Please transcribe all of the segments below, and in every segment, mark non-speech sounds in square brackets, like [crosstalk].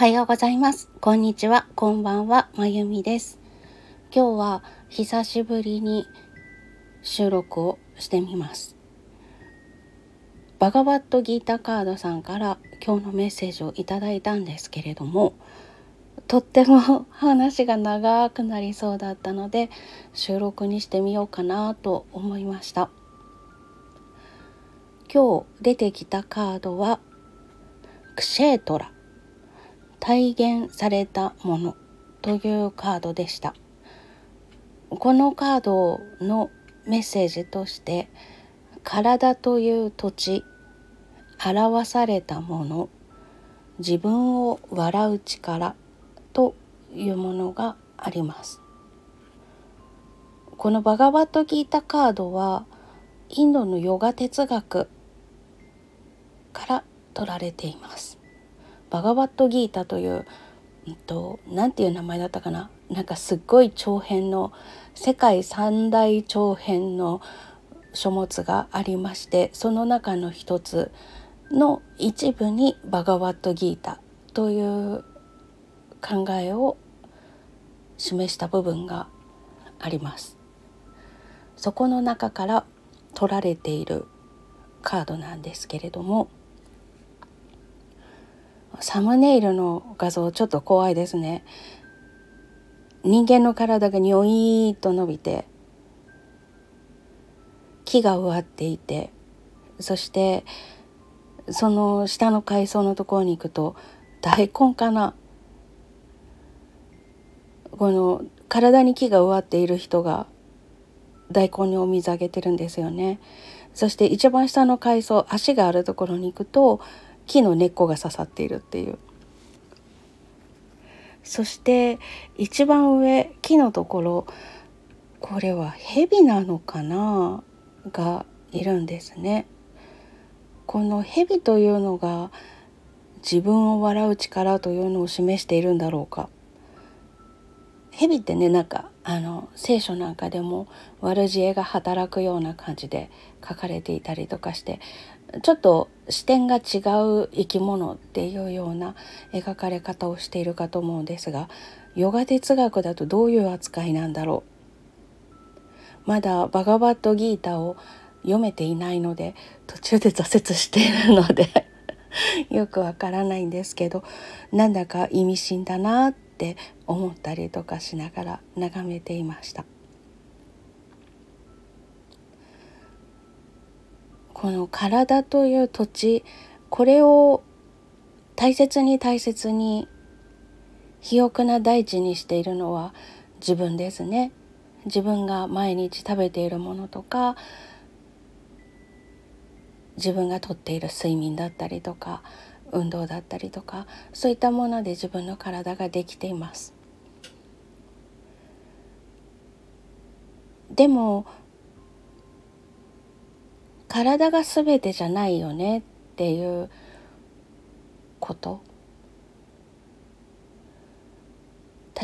はようございます。こんにちは。こんばんは。まゆみです。今日は久しぶりに収録をしてみます。バガバットギータカードさんから今日のメッセージをいただいたんですけれども、とっても話が長くなりそうだったので収録にしてみようかなと思いました。今日出てきたカードはクシェートラ体現されたものというカードでした。このカードのメッセージとして体という土地表されたもの自分を笑う力というものがあります。このバガバットギータカードはインドのヨガ哲学から取られています。バガバットギータという、うんと、なんていう名前だったかな？なんかすっごい長編の世界三大長編の書物がありましてその中の一つの一部にバガバットギータという考えを示した部分があります。そこの中から取られているカードなんですけれどもサムネイルの画像ちょっと怖いですね。人間の体がニョイーと伸びて木が植わっていてそしてその下の階層のところに行くと大根かな。この体に木が植わっている人が大根にお水あげてるんですよね。そして一番下の階層足があるところに行くと木の根っこが刺さっているっていうそして一番上木のところこれは蛇なのかな？がいるんですね。この蛇というのが自分を笑う力というのを示しているんだろうか。蛇ってねなんかあの聖書なんかでも悪知恵が働くような感じで書かれていたりとかしてちょっと視点が違う生き物っていうような描かれ方をしているかと思うんですがヨガ哲学だとどういう扱いなんだろう？まだバガバットギータを読めていないので途中で挫折しているので [laughs] よくわからないんですけどなんだか意味深だなって思ったりとかしながら眺めていました。この体という土地これを大切に大切に肥沃な大地にしているのは自分ですね。自分が毎日食べているものとか自分がとっている睡眠だったりとか運動だったりとかそういったもので自分の体ができています。でも体が全てじゃないよねっていうこと。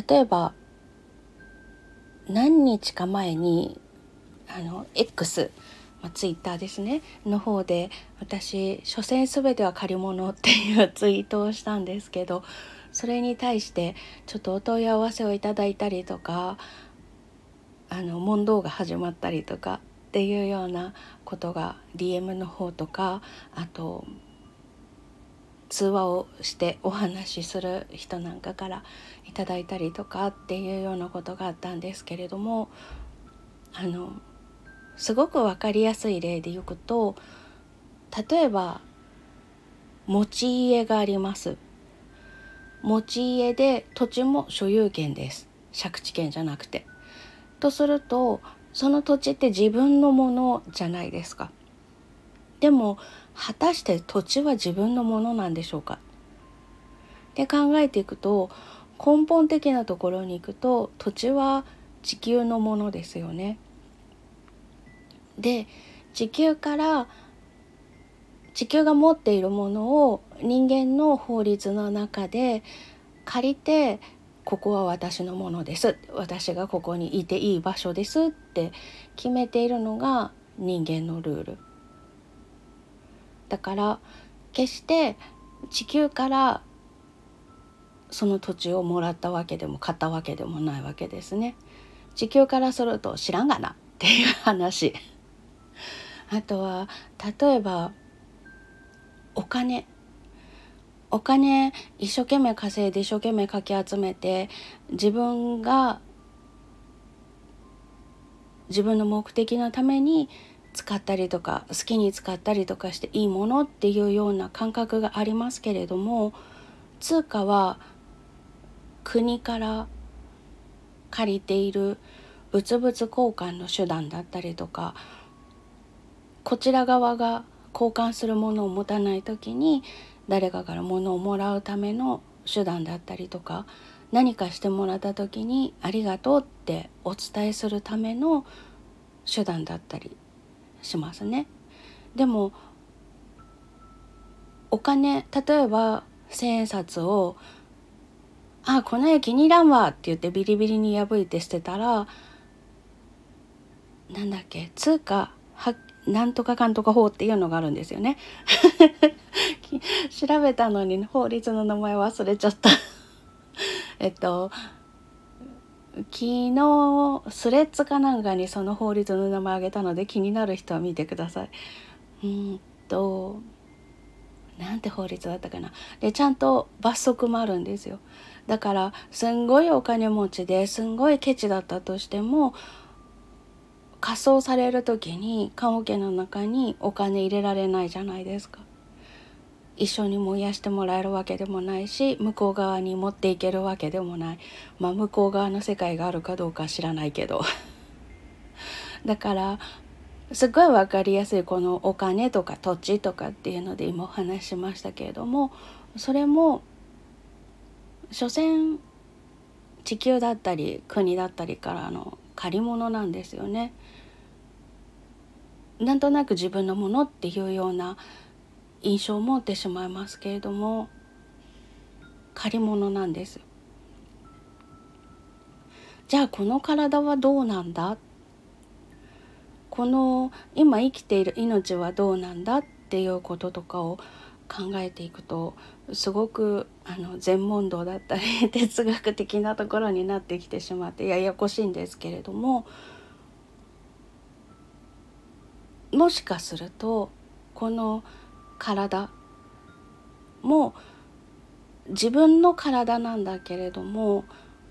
例えば何日か前にあの X ツイッターですねの方で私「所詮全ては借り物」っていう [laughs] ツイートをしたんですけどそれに対してちょっとお問い合わせをいただいたりとかあの問答が始まったりとかっていうようなことが DM の方とかあと通話をしてお話しする人なんかからいただいたりとかっていうようなことがあったんですけれどもあのすごく分かりやすい例でいくと例えば持ち家があります持ち家で土地も所有権です借地権じゃなくて。とするとその土地って自分のものじゃないですか。でも果たして土地は自分のものなんでしょうか？で考えていくと根本的なところに行くと土地は地球のものですよね。で地球から地球が持っているものを人間の法律の中で借りてここは私のものです私がここにいていい場所ですって決めているのが人間のルールだから決して地球からその土地をもらったわけでも買ったわけでもないわけですね。地球からすると知らんがなっていう話。あとは例えばお金お金一生懸命稼いで一生懸命かき集めて自分が自分の目的のために使ったりとか好きに使ったりとかしていいものっていうような感覚がありますけれども通貨は国から借りている物々交換の手段だったりとかこちら側が交換するものを持たない時に誰かから物をもらうための手段だったりとか何かしてもらった時に「ありがとう」ってお伝えするための手段だったりしますね。でもお金例えば千円札を「あこの絵気に入らんわ」って言ってビリビリに破いて捨てたらなんだっけ通貨はなんとかかんとか法っていうのがあるんですよね。調べたのに法律の名前忘れちゃった。[laughs] えっと昨日スレッズかなんかにその法律の名前あげたので気になる人は見てください。うんとなんて法律だったかな。でちゃんと罰則もあるんですよ。だからすんごいお金持ちですんごいケチだったとしても仮装される時に棺桶の中にお金入れられないじゃないですか。一緒に燃やしてもらえるわけでもないし向こう側に持っていけるわけでもないまあ向こう側の世界があるかどうか知らないけど [laughs] だからすっごい分かりやすいこのお金とか土地とかっていうので今お話ししましたけれどもそれも所詮地球だったり国だったりからの借り物なんですよね。なんとなく自分のものっていうような印象を持ってしまいますけれども借り物なんです。じゃあこの体はどうなんだ？この今生きている命はどうなんだっていうこととかを考えていくとすごくあの全問答だったり [laughs] 哲学的なところになってきてしまってややこしいんですけれどももしかするとこの体も自分の体なんだけれども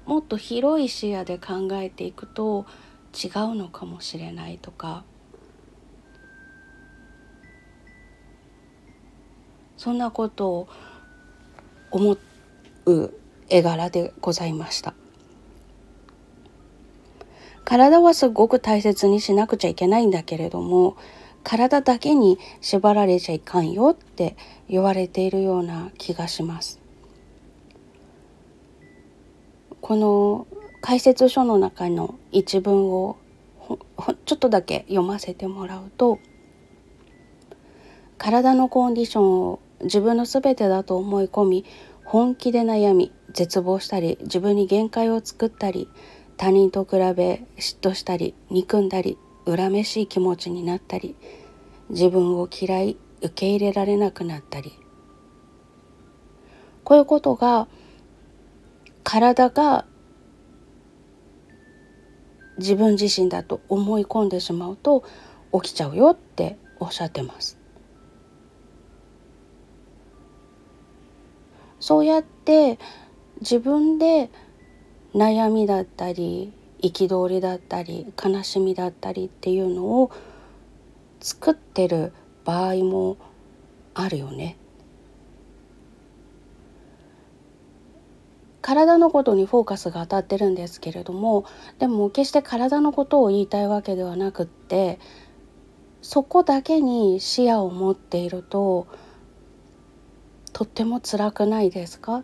もっと広い視野で考えていくと違うのかもしれないとかそんなことを思う絵柄でございました。体はすごく大切にしなくちゃいけないんだけれども体だけに縛られちゃいかんよって言われているような気がします。この解説書の中の一文をちょっとだけ読ませてもらうと体のコンディションを自分の全てだと思い込み本気で悩み絶望したり自分に限界を作ったり他人と比べ嫉妬したり憎んだり恨めしい気持ちになったり自分を嫌い受け入れられなくなったりこういうことが体が自分自身だと思い込んでしまうと起きちゃうよっておっしゃってます。そうやって自分で悩みだったり憤りだったり悲しみだったりっていうのを作ってる場合もあるよね。体のことにフォーカスが当たってるんですけれどもでも決して体のことを言いたいわけではなくってそこだけに視野を持っているととっても辛くないですか？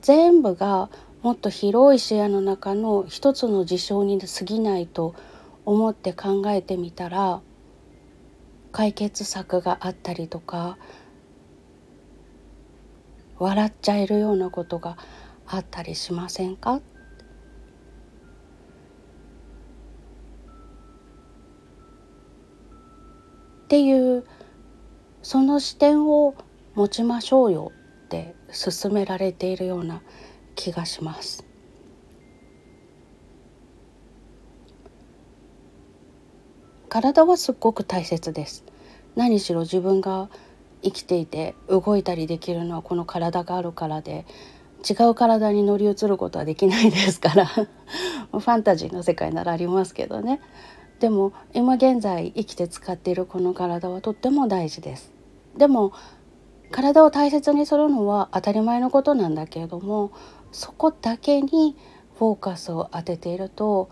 全部がもっと広い視野の中の一つの事象に過ぎないと思って考えてみたら解決策があったりとか笑っちゃえるようなことがあったりしませんか？っていうその視点を持ちましょうよって進められているような気がします。体はすっごく大切です。何しろ自分が生きていて動いたりできるのはこの体があるからで違う体に乗り移ることはできないですから。[laughs] ファンタジーの世界ならありますけどね。でも今現在生きて使っているこの体はとっても大事です。でも体を大切にするのは当たり前のことなんだけれどもそこだけにフォーカスを当てていると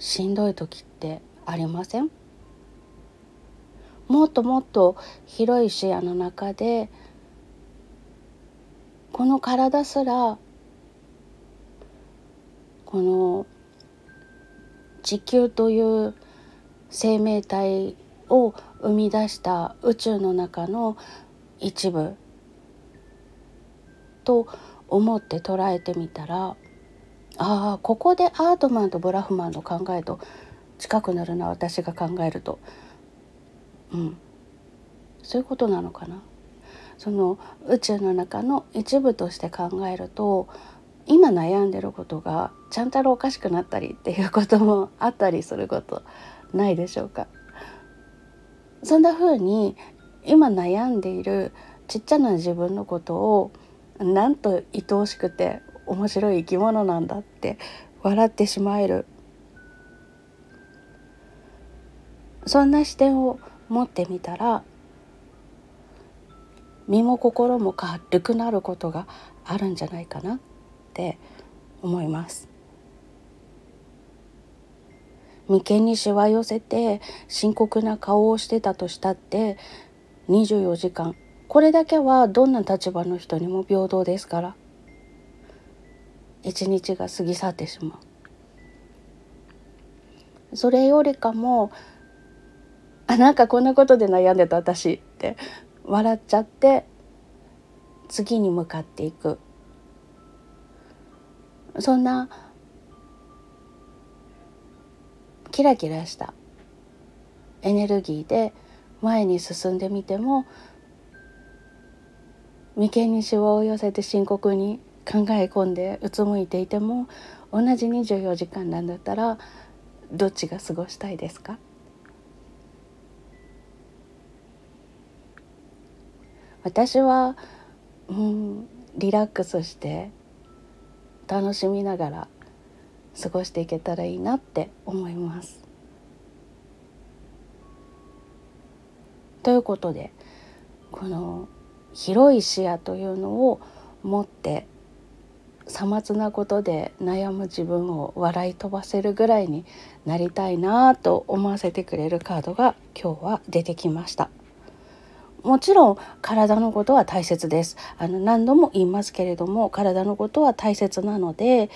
しんどい時ってありません？もっともっと広い視野の中でこの体すらこの地球という生命体を生み出した宇宙の中の一部と思って捉えてみたらああここでアートマンとブラフマンの考えと近くなるな私が考えると。うん。そういうことなのかな？その宇宙の中の一部として考えると今悩んでることがちゃんたらおかしくなったりっていうこともあったりすることないでしょうか？そんな風に今悩んでいるちっちゃな自分のことをなんと愛おしくて面白い生き物なんだって笑ってしまえる。そんな視点を持ってみたら身も心も軽くなることがあるんじゃないかなって思います。眉間にしわ寄せて深刻な顔をしてたとしたって24時間これだけはどんな立場の人にも平等ですから一日が過ぎ去ってしまうそれよりかもあなんかこんなことで悩んでた私って笑っちゃって次に向かっていく。そんなキラキラしたエネルギーで前に進んでみても眉間にしわを寄せて深刻に考え込んでうつむいていても同じ24時間なんだったらどっちが過ごしたいですか？私は、うん、リラックスして楽しみながら過ごしていけたらいいなって思います。ということでこの広い視野というのを持ってさまつなことで悩む自分を笑い飛ばせるぐらいになりたいなと思わせてくれるカードが今日は出てきました。もちろん体のことは大切ですあの何度も言いますけれども体のことは大切なので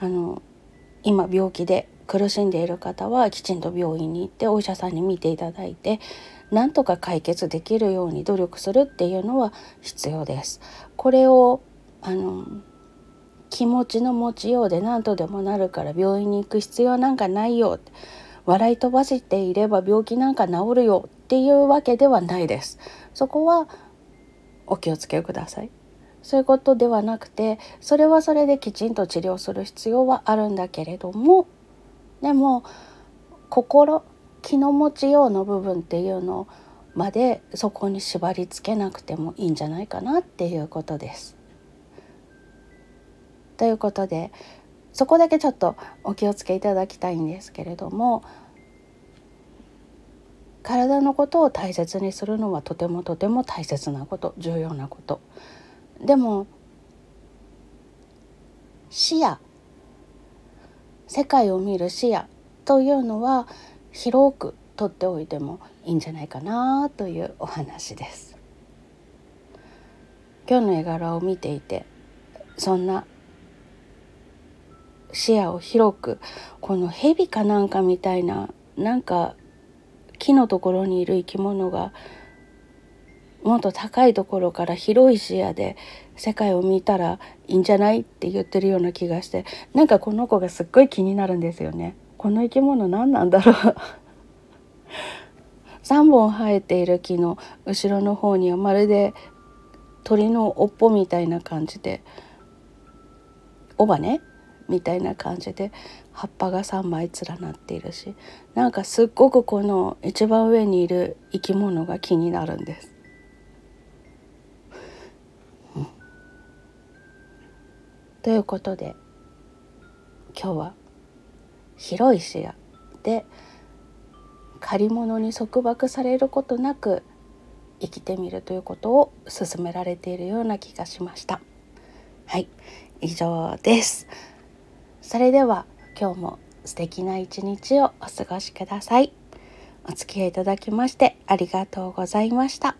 あの今病気で苦しんでいる方はきちんと病院に行ってお医者さんに見ていただいてなんとか解決できるように努力するっていうのは必要です。これをあの気持ちの持ちようで何とでもなるから病院に行く必要なんかないよ笑い飛ばしていれば病気なんか治るよっていうわけではないです。そこはお気をつけください。そういうことではなくてそれはそれできちんと治療する必要はあるんだけれどもでも心気の持ちようの部分っていうのまでそこに縛りつけなくてもいいんじゃないかなっていうことです。ということでそこだけちょっとお気をつけいただきたいんですけれども体のことを大切にするのはとてもとても大切なこと重要なことでも視野世界を見る視野というのは広くとっておいてもいいんじゃないかなというお話です。今日の絵柄を見ていてそんな視野を広くこの蛇かなんかみたいななんか木のところにいる生き物がもっと高いところから広い視野で世界を見たらいいんじゃないって言ってるような気がしてなんかこの子がすっごい気になるんですよね。この生き物何なんだろう [laughs] 3本生えている木の後ろの方にはまるで鳥の尾っぽみたいな感じで尾羽みたいな感じで葉っぱが3枚連なっているしなんかすっごくこの一番上にいる生き物が気になるんです。ということで今日は広い視野で借り物に束縛されることなく生きてみるということを勧められているような気がしました。はい以上です。それでは今日も素敵な一日をお過ごしくださいお付き合いいただきましてありがとうございました。